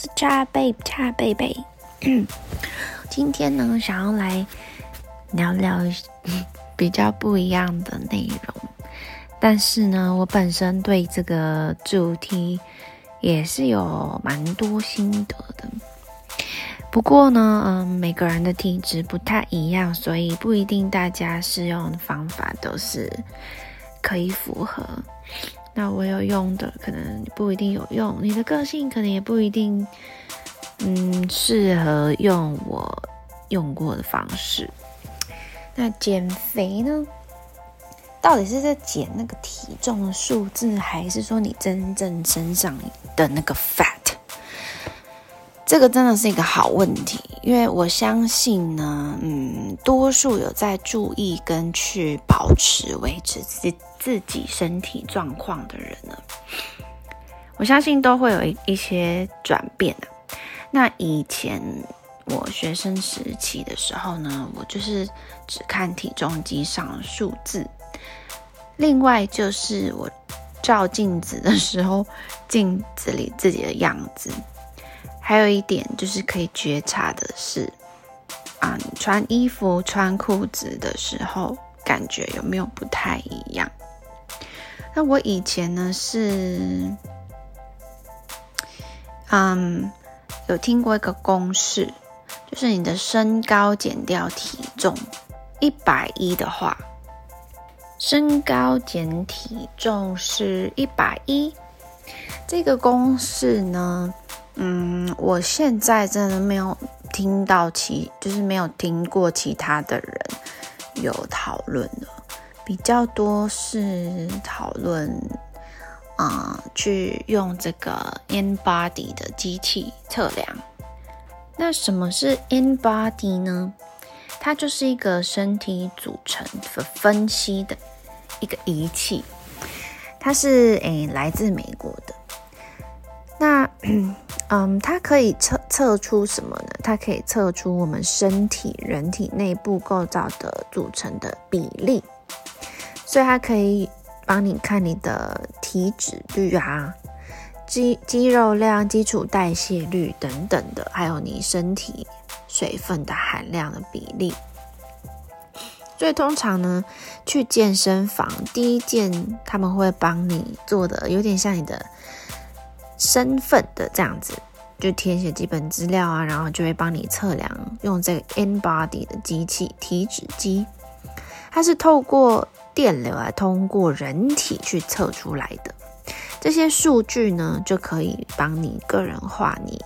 是恰贝恰贝贝。今天呢，想要来聊聊比较不一样的内容，但是呢，我本身对这个主题也是有蛮多心得的。不过呢，嗯，每个人的体质不太一样，所以不一定大家适用的方法都是可以符合。那我有用的，可能不一定有用；你的个性可能也不一定，嗯，适合用我用过的方式。那减肥呢，到底是在减那个体重的数字，还是说你真正身上的那个 fat？这个真的是一个好问题，因为我相信呢，嗯，多数有在注意跟去保持、维持自己自己身体状况的人呢，我相信都会有一一些转变的。那以前我学生时期的时候呢，我就是只看体重机上的数字，另外就是我照镜子的时候，镜子里自己的样子。还有一点就是可以觉察的是，啊，你穿衣服、穿裤子的时候，感觉有没有不太一样？那我以前呢是，嗯，有听过一个公式，就是你的身高减掉体重，一百一的话，身高减体重是一百一。这个公式呢？嗯，我现在真的没有听到其，就是没有听过其他的人有讨论的，比较多是讨论啊，去用这个 in body 的机器测量。那什么是 in body 呢？它就是一个身体组成的分析的一个仪器，它是诶来自美国的。嗯，它可以测测出什么呢？它可以测出我们身体人体内部构造的组成的比例，所以它可以帮你看你的体脂率啊、肌肌肉量、基础代谢率等等的，还有你身体水分的含量的比例。所以通常呢，去健身房第一件他们会帮你做的，有点像你的。身份的这样子，就填写基本资料啊，然后就会帮你测量，用这个 In Body 的机器体脂机，它是透过电流来通过人体去测出来的。这些数据呢，就可以帮你个人化你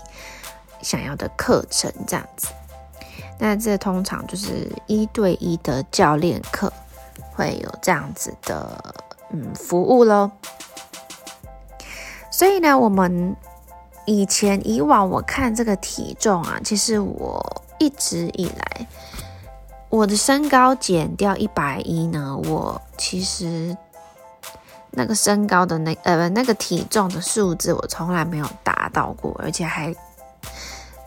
想要的课程这样子。那这通常就是一对一的教练课会有这样子的嗯服务喽。所以呢，我们以前以往我看这个体重啊，其实我一直以来我的身高减掉一百一呢，我其实那个身高的那呃那个体重的数字，我从来没有达到过，而且还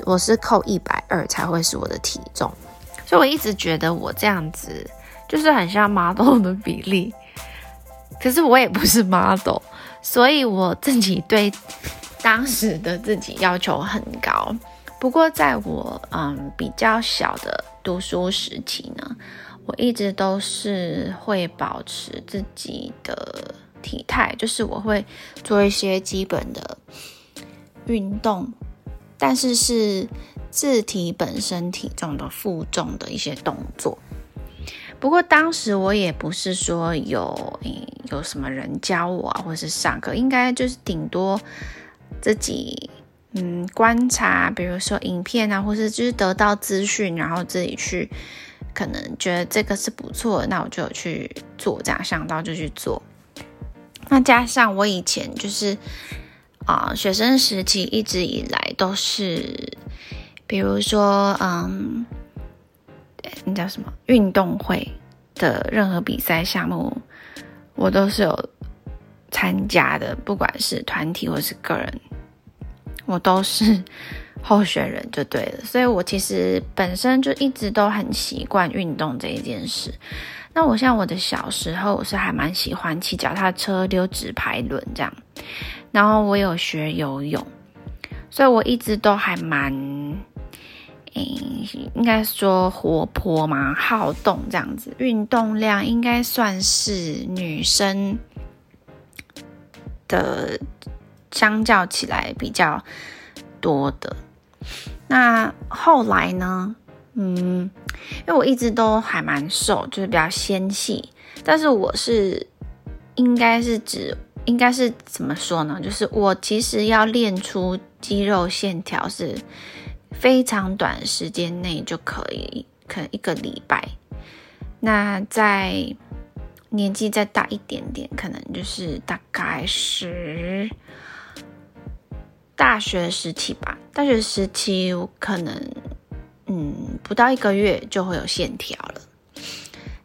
我是扣一百二才会是我的体重，所以我一直觉得我这样子就是很像 model 的比例，可是我也不是 model。所以我自己对当时的自己要求很高，不过在我嗯比较小的读书时期呢，我一直都是会保持自己的体态，就是我会做一些基本的运动，但是是自体本身体重的负重的一些动作。不过当时我也不是说有有什么人教我啊，或者是上课，应该就是顶多自己嗯观察，比如说影片啊，或是就是得到资讯，然后自己去可能觉得这个是不错，那我就去做，这样想到就去做。那加上我以前就是啊学生时期一直以来都是，比如说嗯。那叫什么运动会的任何比赛项目，我都是有参加的，不管是团体或是个人，我都是候选人就对了。所以我其实本身就一直都很习惯运动这一件事。那我像我的小时候，我是还蛮喜欢骑脚踏车、溜直排轮这样，然后我有学游泳。所以我一直都还蛮，诶，应该说活泼嘛，好动这样子，运动量应该算是女生的相较起来比较多的。那后来呢？嗯，因为我一直都还蛮瘦，就是比较纤细，但是我是应该是指。应该是怎么说呢？就是我其实要练出肌肉线条是非常短时间内就可以，可能一个礼拜。那在年纪再大一点点，可能就是大概是大学时期吧。大学时期我可能嗯不到一个月就会有线条了。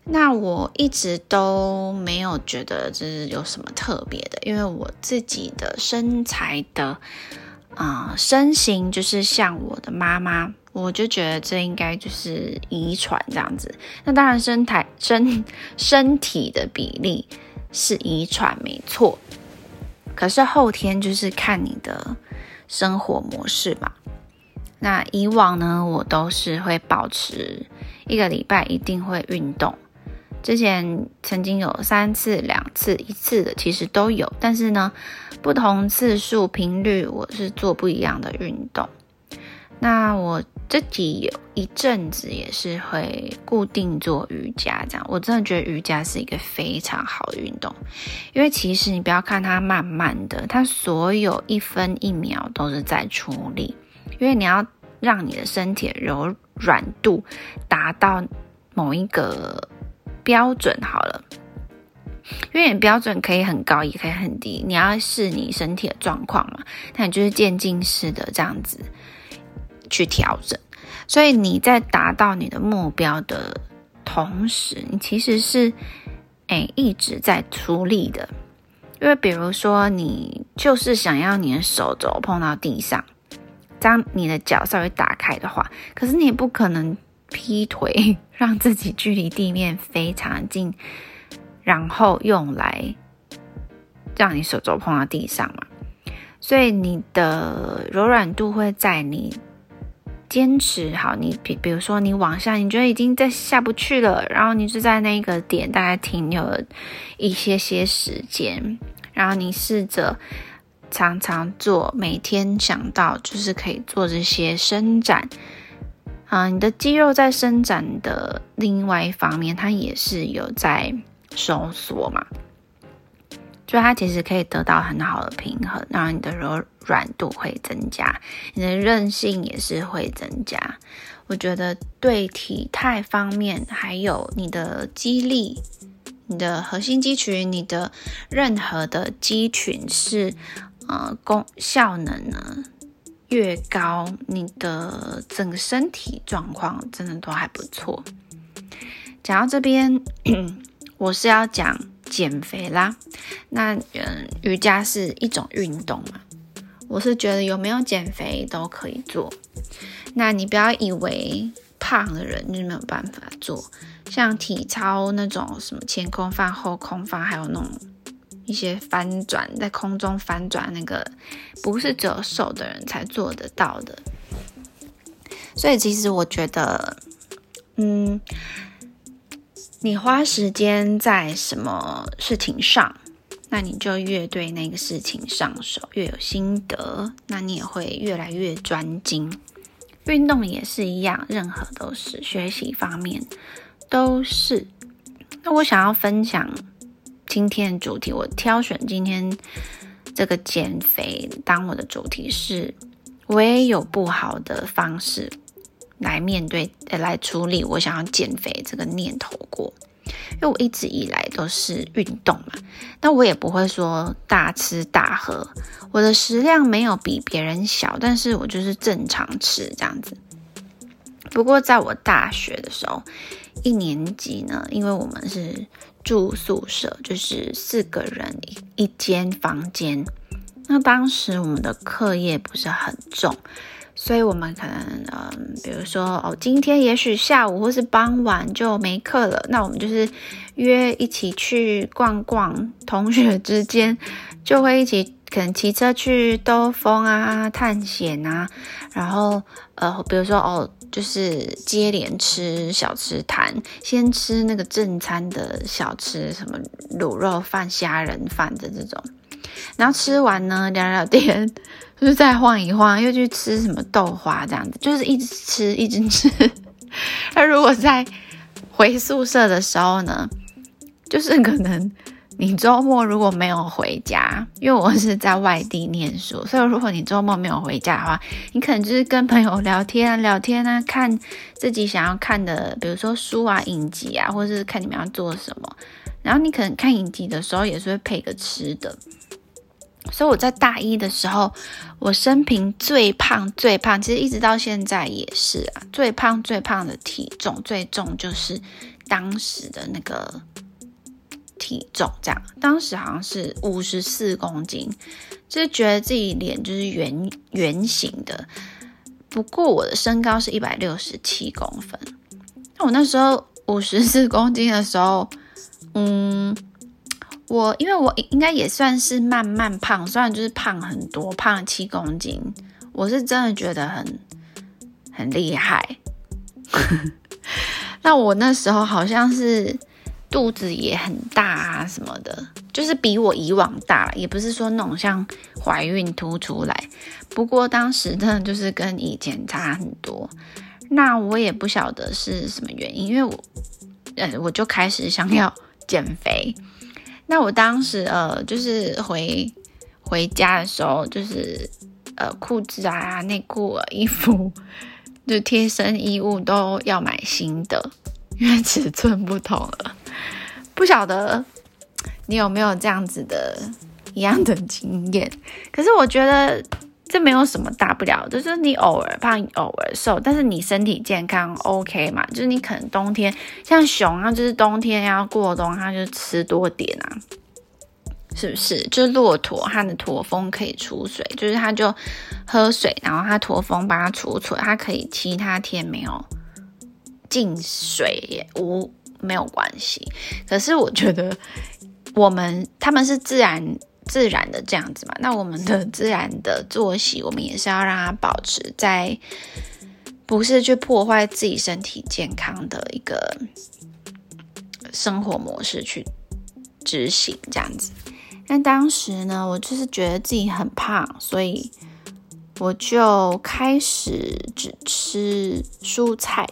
那我一直都没有觉得这是有什么特别的，因为我自己的身材的啊身形就是像我的妈妈，我就觉得这应该就是遗传这样子。那当然身材身身体的比例是遗传没错，可是后天就是看你的生活模式嘛。那以往呢，我都是会保持一个礼拜一定会运动。之前曾经有三次、两次、一次的，其实都有，但是呢，不同次数、频率，我是做不一样的运动。那我自己有一阵子也是会固定做瑜伽，这样我真的觉得瑜伽是一个非常好的运动，因为其实你不要看它慢慢的，它所有一分一秒都是在出力，因为你要让你的身体柔软度达到某一个。标准好了，因为你标准可以很高，也可以很低，你要视你身体的状况嘛。那你就是渐进式的这样子去调整。所以你在达到你的目标的同时，你其实是哎一直在出力的。因为比如说，你就是想要你的手肘碰到地上，这样你的脚稍微打开的话，可是你也不可能。劈腿，让自己距离地面非常近，然后用来让你手肘碰到地上嘛。所以你的柔软度会在你坚持好，你比比如说你往下，你觉得已经在下不去了，然后你就在那个点大概停留了一些些时间，然后你试着常常做，每天想到就是可以做这些伸展。啊，你的肌肉在伸展的另外一方面，它也是有在收缩嘛，所以它其实可以得到很好的平衡，然后你的柔软度会增加，你的韧性也是会增加。我觉得对体态方面，还有你的肌力、你的核心肌群、你的任何的肌群是呃功效能呢。越高，你的整个身体状况真的都还不错。讲到这边，我是要讲减肥啦。那嗯，瑜伽是一种运动嘛，我是觉得有没有减肥都可以做。那你不要以为胖的人就没有办法做，像体操那种什么前空翻、后空翻，还有那种。一些翻转在空中翻转，那个不是只有瘦的人才做得到的。所以其实我觉得，嗯，你花时间在什么事情上，那你就越对那个事情上手，越有心得，那你也会越来越专精。运动也是一样，任何都是学习方面都是。那我想要分享。今天的主题，我挑选今天这个减肥当我的主题是，我也有不好的方式来面对、来处理我想要减肥这个念头过。因为我一直以来都是运动嘛，那我也不会说大吃大喝，我的食量没有比别人小，但是我就是正常吃这样子。不过在我大学的时候，一年级呢，因为我们是。住宿舍就是四个人一一间房间。那当时我们的课业不是很重，所以我们可能嗯，比如说哦，今天也许下午或是傍晚就没课了，那我们就是约一起去逛逛。同学之间就会一起可能骑车去兜风啊、探险啊，然后呃，比如说哦，就是接连吃小吃摊，先吃那个正餐的小吃，什么卤肉饭、虾仁饭的这种，然后吃完呢聊聊天，就是再晃一晃，又去吃什么豆花这样子，就是一直吃一直吃。那如果在回宿舍的时候呢，就是可能。你周末如果没有回家，因为我是在外地念书，所以如果你周末没有回家的话，你可能就是跟朋友聊天、聊天啊，看自己想要看的，比如说书啊、影集啊，或者是看你们要做什么。然后你可能看影集的时候也是会配个吃的。所以我在大一的时候，我生平最胖、最胖，其实一直到现在也是啊，最胖、最胖的体重最重就是当时的那个。体重这样，当时好像是五十四公斤，就是觉得自己脸就是圆圆形的。不过我的身高是一百六十七公分，那我那时候五十四公斤的时候，嗯，我因为我应该也算是慢慢胖，虽然就是胖很多，胖了七公斤，我是真的觉得很很厉害。那我那时候好像是。肚子也很大啊，什么的，就是比我以往大了，也不是说那种像怀孕凸出来。不过当时真的就是跟以前差很多。那我也不晓得是什么原因，因为我，呃，我就开始想要减肥。那我当时呃，就是回回家的时候，就是呃，裤子啊、内裤、衣服，就贴身衣物都要买新的，因为尺寸不同了。不晓得你有没有这样子的一样的经验？可是我觉得这没有什么大不了，就是你偶尔胖，偶尔瘦，但是你身体健康 OK 嘛？就是你可能冬天像熊啊，就是冬天要过冬，它就吃多点啊，是不是？就骆驼它的驼峰可以储水，就是它就喝水，然后它驼峰把它储存，它可以其他天没有进水也无。没有关系，可是我觉得我们他们是自然自然的这样子嘛，那我们的自然的作息，我们也是要让它保持在不是去破坏自己身体健康的一个生活模式去执行这样子。但当时呢，我就是觉得自己很胖，所以我就开始只吃蔬菜。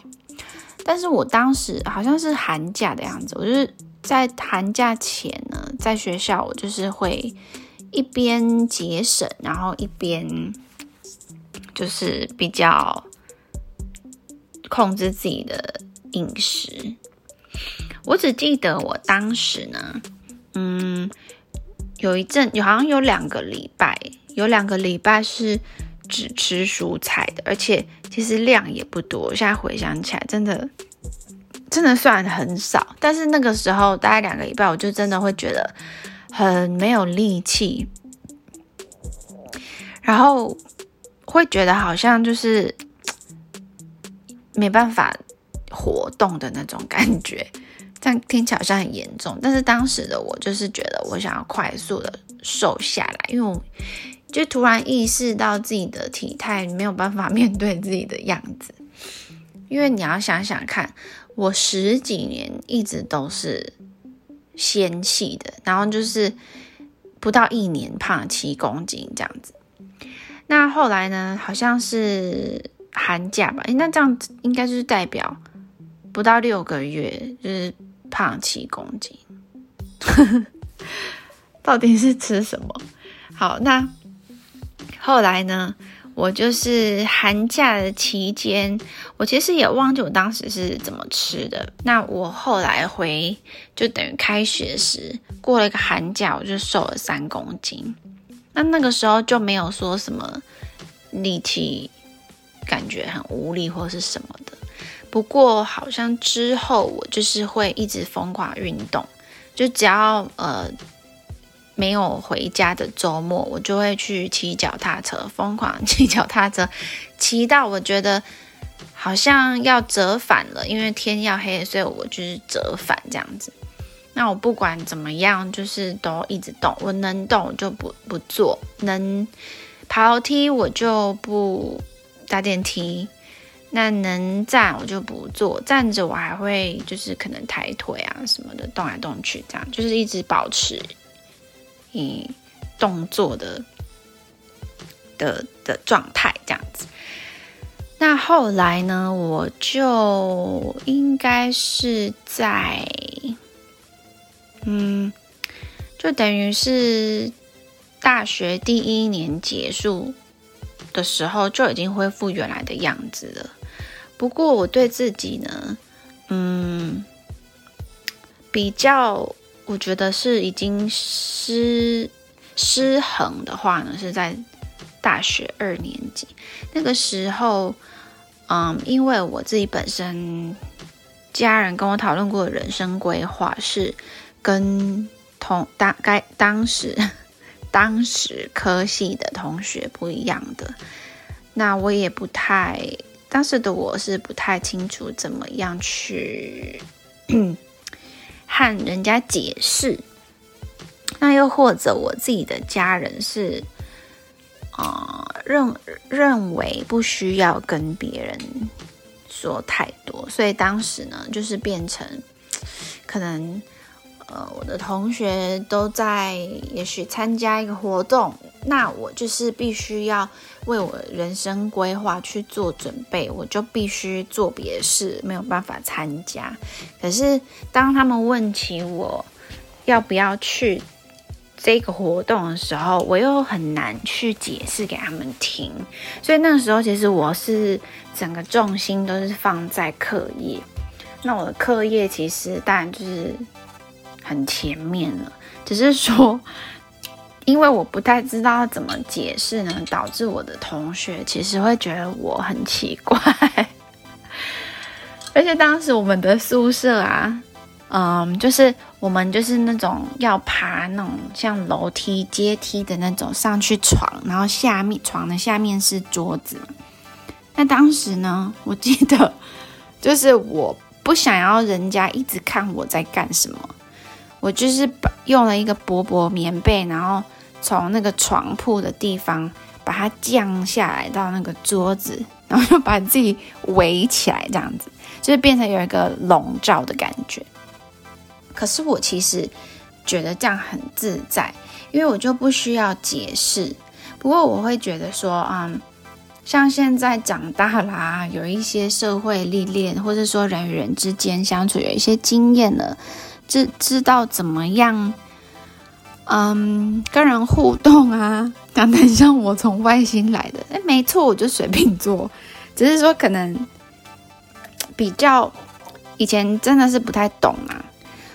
但是我当时好像是寒假的样子，我就是在寒假前呢，在学校我就是会一边节省，然后一边就是比较控制自己的饮食。我只记得我当时呢，嗯，有一阵有好像有两个礼拜，有两个礼拜是只吃蔬菜的，而且。其实量也不多，现在回想起来，真的真的算很少。但是那个时候大概两个礼拜，我就真的会觉得很没有力气，然后会觉得好像就是没办法活动的那种感觉。这样听起来好像很严重，但是当时的我就是觉得我想要快速的瘦下来，因为我。就突然意识到自己的体态没有办法面对自己的样子，因为你要想想看，我十几年一直都是纤细的，然后就是不到一年胖七公斤这样子。那后来呢，好像是寒假吧？诶，那这样子应该就是代表不到六个月就是胖七公斤。到底是吃什么？好，那。后来呢，我就是寒假的期间，我其实也忘记我当时是怎么吃的。那我后来回，就等于开学时过了一个寒假，我就瘦了三公斤。那那个时候就没有说什么力气，感觉很无力或是什么的。不过好像之后我就是会一直疯狂运动，就只要呃。没有回家的周末，我就会去骑脚踏车，疯狂骑脚踏车，骑到我觉得好像要折返了，因为天要黑，所以我就是折返这样子。那我不管怎么样，就是都一直动。我能动就不不做，能爬楼梯我就不搭电梯。那能站我就不坐，站着我还会就是可能抬腿啊什么的，动来动去，这样就是一直保持以动作的的的状态这样子。那后来呢，我就应该是在，嗯，就等于是大学第一年结束的时候，就已经恢复原来的样子了。不过我对自己呢，嗯，比较，我觉得是已经失失衡的话呢，是在大学二年级那个时候，嗯，因为我自己本身家人跟我讨论过的人生规划是跟同当该当时 当时科系的同学不一样的，那我也不太。当时的我是不太清楚怎么样去和人家解释，那又或者我自己的家人是啊认认为不需要跟别人说太多，所以当时呢就是变成可能。呃，我的同学都在，也许参加一个活动，那我就是必须要为我人生规划去做准备，我就必须做别的事，没有办法参加。可是当他们问起我要不要去这个活动的时候，我又很难去解释给他们听。所以那个时候，其实我是整个重心都是放在课业。那我的课业其实当然就是。很前面了，只是说，因为我不太知道怎么解释呢，导致我的同学其实会觉得我很奇怪。而且当时我们的宿舍啊，嗯，就是我们就是那种要爬那种像楼梯、阶梯的那种上去床，然后下面床的下面是桌子。那当时呢，我记得就是我不想要人家一直看我在干什么。我就是用了一个薄薄棉被，然后从那个床铺的地方把它降下来到那个桌子，然后就把自己围起来，这样子就是变成有一个笼罩的感觉。可是我其实觉得这样很自在，因为我就不需要解释。不过我会觉得说，嗯，像现在长大啦，有一些社会历练，或者说人与人之间相处有一些经验了。知知道怎么样，嗯，跟人互动啊，讲得像我从外星来的。哎，没错，我就水瓶座，只是说可能比较以前真的是不太懂啊，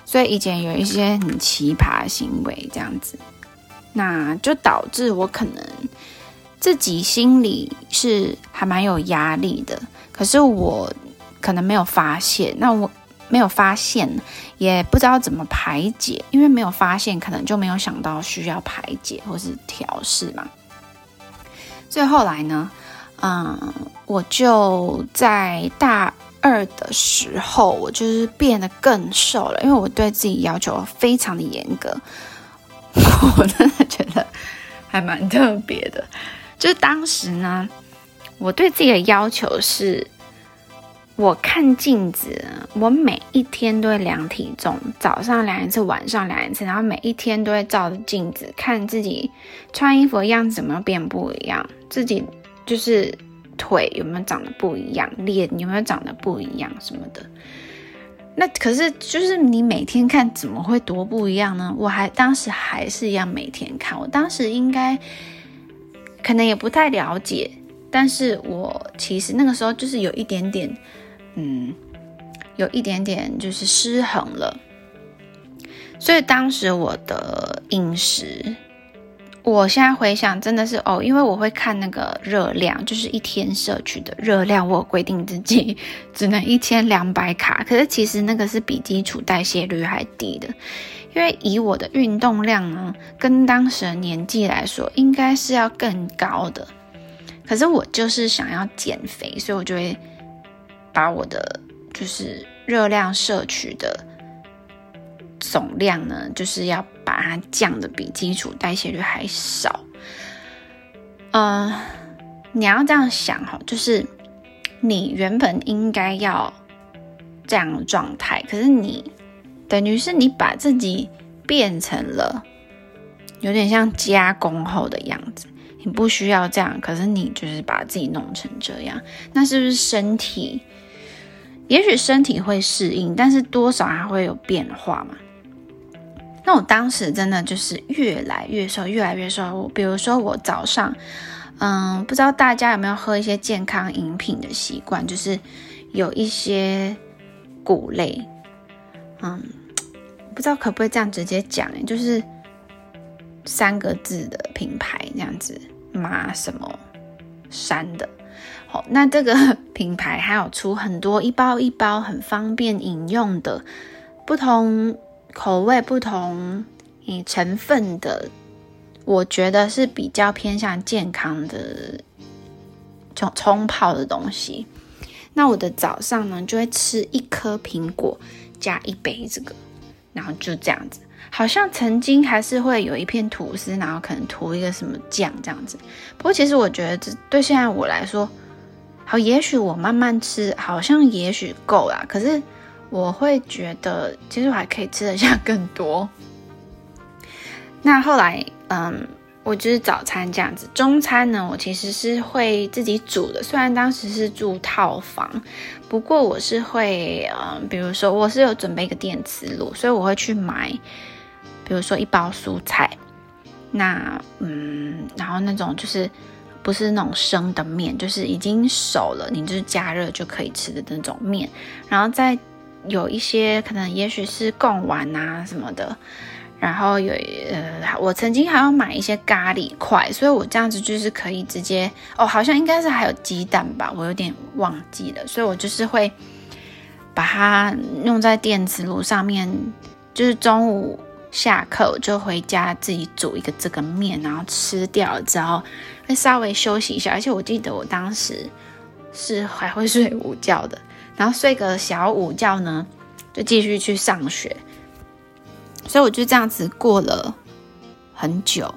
所以以前有一些很奇葩行为这样子，那就导致我可能自己心里是还蛮有压力的，可是我可能没有发现，那我。没有发现，也不知道怎么排解，因为没有发现，可能就没有想到需要排解或是调试嘛。所以后来呢，嗯，我就在大二的时候，我就是变得更瘦了，因为我对自己要求非常的严格。我真的觉得还蛮特别的，就是当时呢，我对自己的要求是。我看镜子，我每一天都会量体重，早上量一次，晚上量一次，然后每一天都会照着镜子看自己穿衣服的样子有没有变不一样，自己就是腿有没有长得不一样，脸有没有长得不一样什么的。那可是就是你每天看怎么会多不一样呢？我还当时还是一样每天看，我当时应该可能也不太了解，但是我其实那个时候就是有一点点。嗯，有一点点就是失衡了，所以当时我的饮食，我现在回想真的是哦，因为我会看那个热量，就是一天摄取的热量，我规定自己 只能一千两百卡，可是其实那个是比基础代谢率还低的，因为以我的运动量呢，跟当时的年纪来说，应该是要更高的，可是我就是想要减肥，所以我就会。把我的就是热量摄取的总量呢，就是要把它降的比基础代谢率还少。嗯，你要这样想哈，就是你原本应该要这样的状态，可是你等于是你把自己变成了有点像加工后的样子。你不需要这样，可是你就是把自己弄成这样，那是不是身体？也许身体会适应，但是多少还会有变化嘛？那我当时真的就是越来越瘦，越来越瘦。我比如说我早上，嗯，不知道大家有没有喝一些健康饮品的习惯，就是有一些谷类，嗯，不知道可不可以这样直接讲，就是三个字的品牌这样子。马什么山的，好，那这个 品牌还有出很多一包一包很方便饮用的，不同口味、不同嗯成分的，我觉得是比较偏向健康的冲冲泡的东西。那我的早上呢，就会吃一颗苹果加一杯这个，然后就这样子。好像曾经还是会有一片吐司，然后可能涂一个什么酱这样子。不过其实我觉得这对现在我来说，好，也许我慢慢吃，好像也许够啦。可是我会觉得，其实我还可以吃得下更多。那后来，嗯，我就是早餐这样子，中餐呢，我其实是会自己煮的。虽然当时是住套房，不过我是会，嗯，比如说我是有准备一个电磁炉，所以我会去买。比如说一包蔬菜，那嗯，然后那种就是不是那种生的面，就是已经熟了，你就是加热就可以吃的那种面。然后再有一些可能也许是贡丸啊什么的，然后有呃，我曾经还要买一些咖喱块，所以我这样子就是可以直接哦，好像应该是还有鸡蛋吧，我有点忘记了，所以我就是会把它用在电磁炉上面，就是中午。下课我就回家自己煮一个这个面，然后吃掉了之后会稍微休息一下。而且我记得我当时是还会睡午觉的，然后睡个小午觉呢，就继续去上学。所以我就这样子过了很久。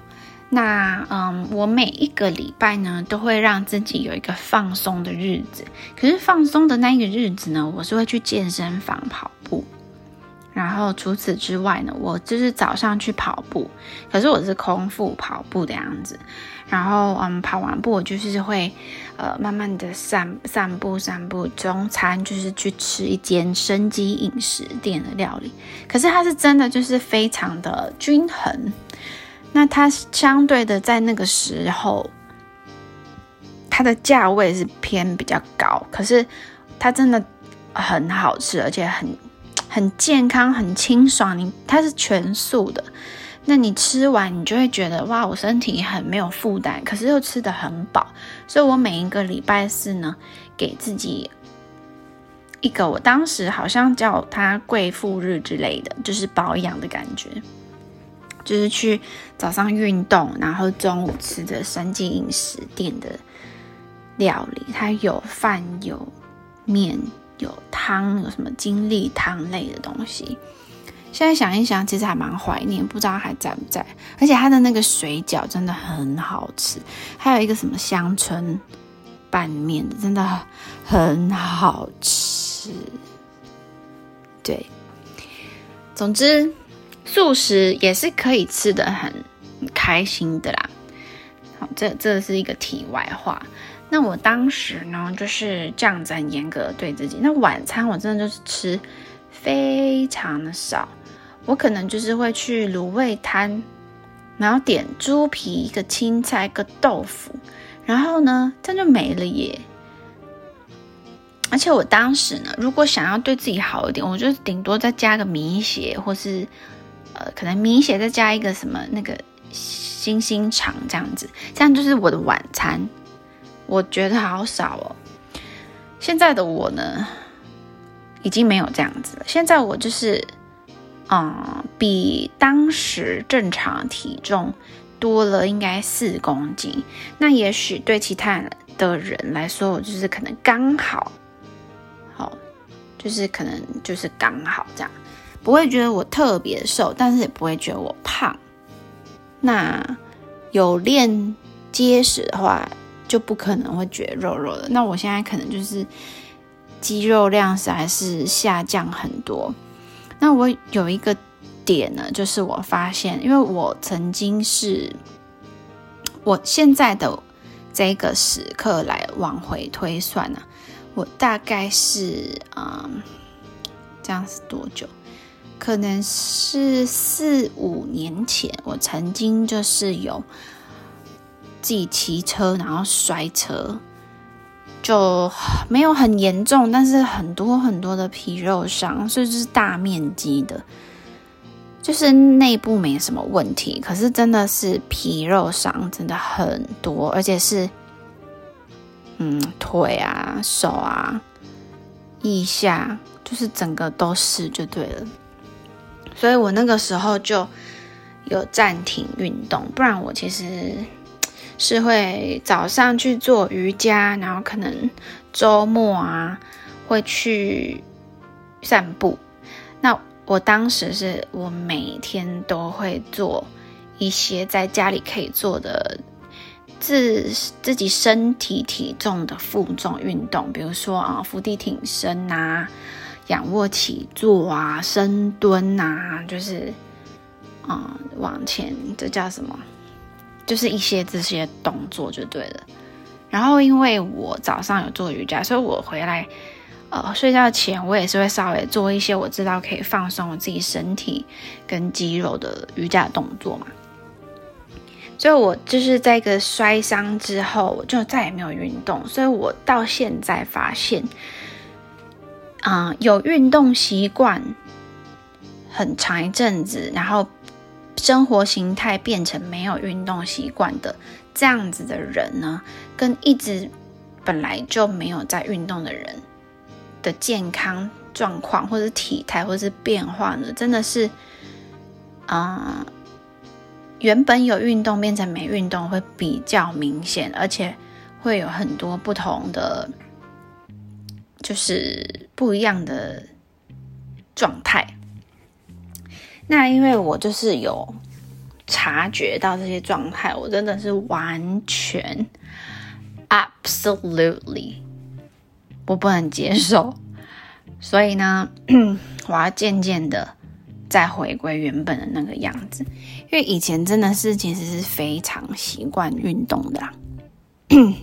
那嗯，我每一个礼拜呢都会让自己有一个放松的日子。可是放松的那一个日子呢，我是会去健身房跑步。然后除此之外呢，我就是早上去跑步，可是我是空腹跑步的样子。然后嗯，跑完步我就是会呃慢慢的散散步散步。中餐就是去吃一间生机饮食店的料理，可是它是真的就是非常的均衡。那它相对的在那个时候，它的价位是偏比较高，可是它真的很好吃，而且很。很健康，很清爽。你它是全素的，那你吃完你就会觉得哇，我身体很没有负担，可是又吃的很饱。所以我每一个礼拜四呢，给自己一个，我当时好像叫它贵妇日之类的，就是保养的感觉，就是去早上运动，然后中午吃的三季饮食店的料理，它有饭有面。有汤，有什么精力汤类的东西？现在想一想，其实还蛮怀念，不知道还在不在。而且它的那个水饺真的很好吃，还有一个什么香椿拌面，真的很好吃。对，总之素食也是可以吃的很开心的啦。好，这这是一个题外话。那我当时呢，就是这样子很严格对自己。那晚餐我真的就是吃非常的少，我可能就是会去卤味摊，然后点猪皮、一个青菜、一个豆腐，然后呢，这样就没了耶。而且我当时呢，如果想要对自己好一点，我就顶多再加个米血，或是呃，可能米血再加一个什么那个星星肠这样子，这样就是我的晚餐。我觉得好少哦。现在的我呢，已经没有这样子了。现在我就是，嗯，比当时正常体重多了应该四公斤。那也许对其他的人来说，我就是可能刚好，好，就是可能就是刚好这样。不会觉得我特别瘦，但是也不会觉得我胖。那有练结实的话，就不可能会觉得肉肉的。那我现在可能就是肌肉量是还是下降很多。那我有一个点呢，就是我发现，因为我曾经是我现在的这个时刻来往回推算呢，我大概是嗯，这样是多久？可能是四五年前，我曾经就是有自己骑车，然后摔车，就没有很严重，但是很多很多的皮肉伤，甚至是大面积的，就是内部没什么问题，可是真的是皮肉伤真的很多，而且是嗯腿啊、手啊、腋下，就是整个都是就对了。所以我那个时候就有暂停运动，不然我其实是会早上去做瑜伽，然后可能周末啊会去散步。那我当时是我每天都会做一些在家里可以做的自自己身体体重的负重运动，比如说啊伏地挺身呐。仰卧起坐啊，深蹲啊，就是，嗯，往前，这叫什么？就是一些这些动作就对了。然后，因为我早上有做瑜伽，所以我回来，呃，睡觉前我也是会稍微做一些我知道可以放松我自己身体跟肌肉的瑜伽动作嘛。所以，我就是在一个摔伤之后，我就再也没有运动。所以我到现在发现。啊，有运动习惯很长一阵子，然后生活形态变成没有运动习惯的这样子的人呢，跟一直本来就没有在运动的人的健康状况，或者体态，或者是变化呢，真的是啊，原本有运动变成没运动会比较明显，而且会有很多不同的。就是不一样的状态。那因为我就是有察觉到这些状态，我真的是完全 absolutely 我不能接受，所以呢，我要渐渐的再回归原本的那个样子。因为以前真的是其实是非常习惯运动的，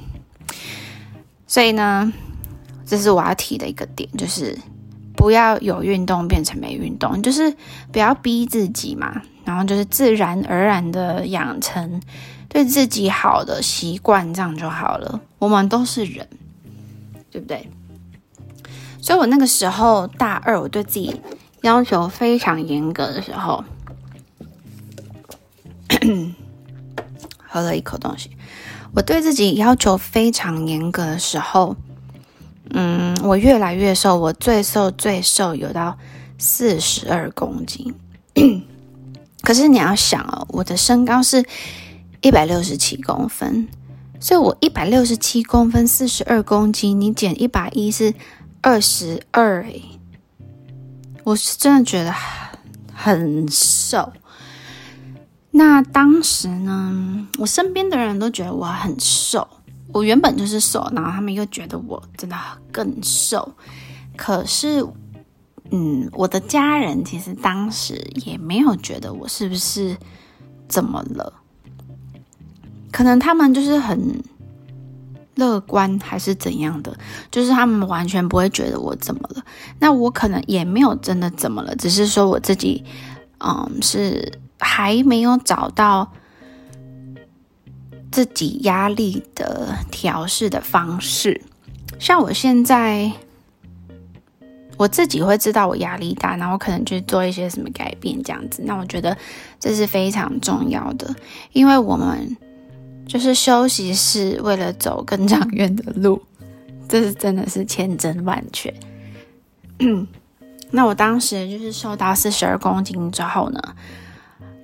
所以呢。这是我要提的一个点，就是不要有运动变成没运动，就是不要逼自己嘛，然后就是自然而然的养成对自己好的习惯，这样就好了。我们都是人，对不对？所以我那个时候大二，我对自己要求非常严格的时候，喝了一口东西，我对自己要求非常严格的时候。嗯，我越来越瘦，我最瘦最瘦有到四十二公斤。可是你要想哦，我的身高是一百六十七公分，所以我一百六十七公分，四十二公斤，你减一百一是二十二诶，我是真的觉得很瘦。那当时呢，我身边的人都觉得我很瘦。我原本就是瘦，然后他们又觉得我真的更瘦。可是，嗯，我的家人其实当时也没有觉得我是不是怎么了，可能他们就是很乐观还是怎样的，就是他们完全不会觉得我怎么了。那我可能也没有真的怎么了，只是说我自己，嗯，是还没有找到。自己压力的调试的方式，像我现在，我自己会知道我压力大，然后可能去做一些什么改变这样子。那我觉得这是非常重要的，因为我们就是休息是为了走更长远的路，这是真的是千真万确。那我当时就是瘦到四十二公斤之后呢，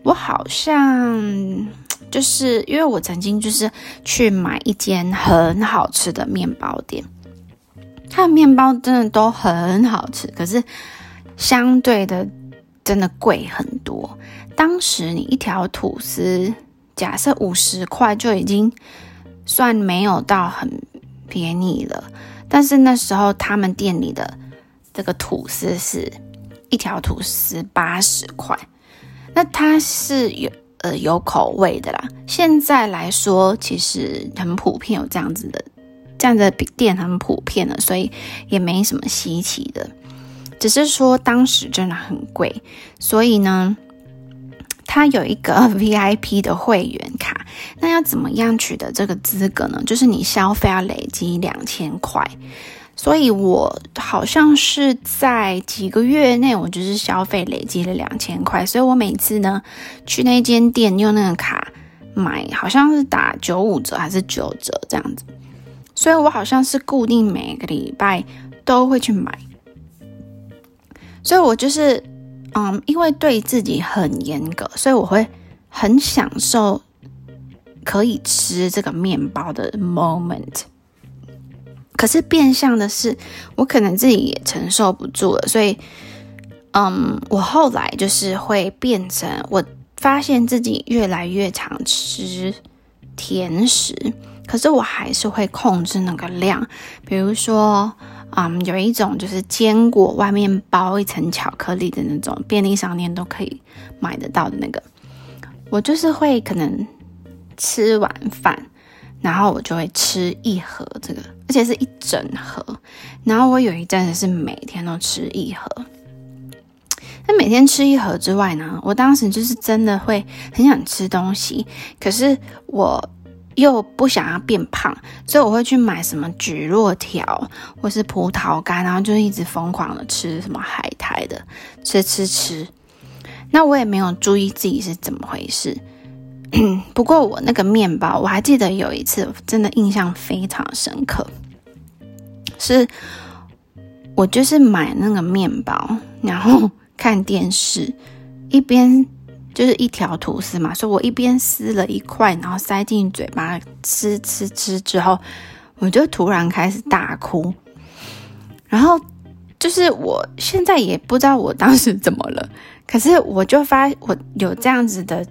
我好像。就是因为我曾经就是去买一间很好吃的面包店，它的面包真的都很好吃，可是相对的真的贵很多。当时你一条吐司，假设五十块就已经算没有到很便宜了。但是那时候他们店里的这个吐司是一条吐司八十块，那它是有呃有口味的啦。现在来说，其实很普遍有这样子的，这样的店很普遍的，所以也没什么稀奇的。只是说当时真的很贵，所以呢，它有一个 VIP 的会员卡。那要怎么样取得这个资格呢？就是你消费要累积两千块。所以我好像是在几个月内，我就是消费累积了两千块。所以我每次呢去那间店用那个卡买，好像是打九五折还是九折这样子。所以我好像是固定每个礼拜都会去买。所以我就是，嗯，因为对自己很严格，所以我会很享受可以吃这个面包的 moment。可是变相的是，我可能自己也承受不住了，所以，嗯，我后来就是会变成，我发现自己越来越常吃甜食，可是我还是会控制那个量，比如说。嗯，有一种就是坚果外面包一层巧克力的那种，便利商店都可以买得到的那个。我就是会可能吃完饭，然后我就会吃一盒这个，而且是一整盒。然后我有一阵子是每天都吃一盒。那每天吃一盒之外呢，我当时就是真的会很想吃东西，可是我。又不想要变胖，所以我会去买什么菊络条或是葡萄干，然后就一直疯狂的吃什么海苔的，吃吃吃。那我也没有注意自己是怎么回事。不过我那个面包，我还记得有一次真的印象非常深刻，是我就是买那个面包，然后看电视一边。就是一条吐司嘛，所以我一边撕了一块，然后塞进嘴巴吃吃吃之后，我就突然开始大哭。然后就是我现在也不知道我当时怎么了，可是我就发我有这样子的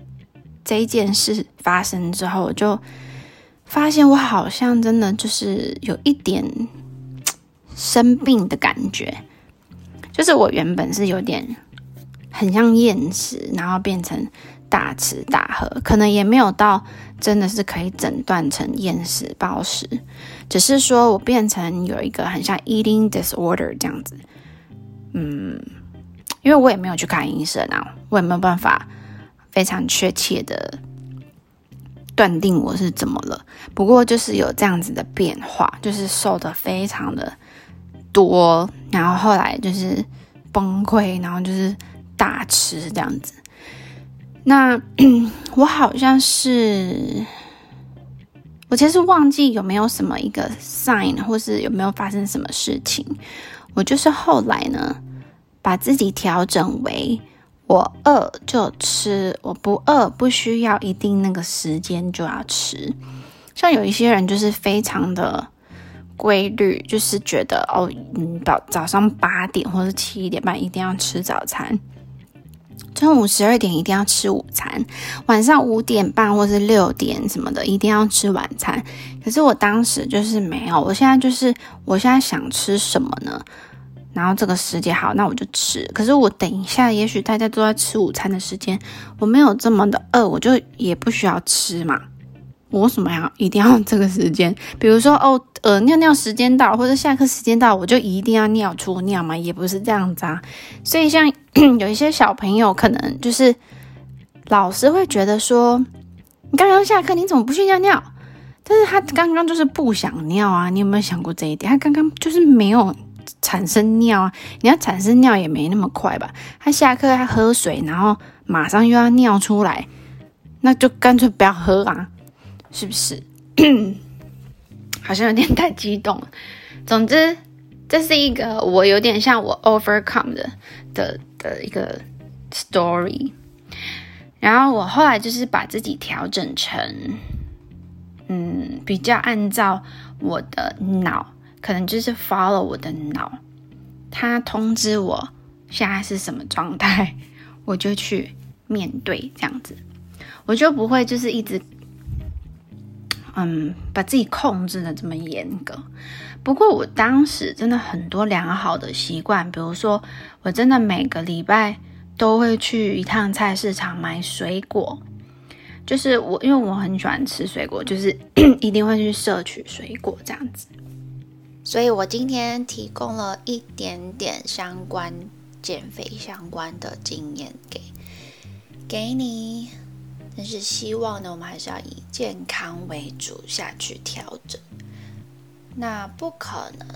这一件事发生之后，我就发现我好像真的就是有一点生病的感觉，就是我原本是有点。很像厌食，然后变成大吃大喝，可能也没有到真的是可以诊断成厌食暴食，只是说我变成有一个很像 eating disorder 这样子。嗯，因为我也没有去看医生啊，我也没有办法非常确切的断定我是怎么了。不过就是有这样子的变化，就是瘦的非常的多，然后后来就是崩溃，然后就是。大吃这样子，那 我好像是，我其实忘记有没有什么一个 sign，或是有没有发生什么事情。我就是后来呢，把自己调整为我饿就吃，我不饿不需要一定那个时间就要吃。像有一些人就是非常的。规律就是觉得哦，嗯，早早上八点或者七点半一定要吃早餐。中午十二点一定要吃午餐，晚上五点半或是六点什么的一定要吃晚餐。可是我当时就是没有，我现在就是我现在想吃什么呢？然后这个时间好，那我就吃。可是我等一下，也许大家都在吃午餐的时间，我没有这么的饿，我就也不需要吃嘛。我为什么要一定要这个时间？比如说哦，呃，尿尿时间到，或者下课时间到，我就一定要尿出尿嘛？也不是这样子啊。所以像 有一些小朋友，可能就是老师会觉得说，你刚刚下课，你怎么不去尿尿？但是他刚刚就是不想尿啊。你有没有想过这一点？他刚刚就是没有产生尿啊。你要产生尿也没那么快吧？他下课他喝水，然后马上又要尿出来，那就干脆不要喝啊。是不是？好像有点太激动了。总之，这是一个我有点像我 overcome 的的的一个 story。然后我后来就是把自己调整成，嗯，比较按照我的脑，可能就是 follow 我的脑，它通知我现在是什么状态，我就去面对这样子，我就不会就是一直，嗯，把自己控制的这么严格。不过我当时真的很多良好的习惯，比如说我真的每个礼拜都会去一趟菜市场买水果，就是我因为我很喜欢吃水果，就是 一定会去摄取水果这样子。所以我今天提供了一点点相关减肥相关的经验给给你，但是希望呢，我们还是要以健康为主下去调整。那不可能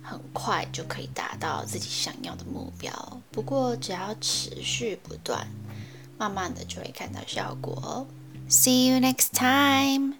很快就可以达到自己想要的目标，不过只要持续不断，慢慢的就会看到效果。See you next time.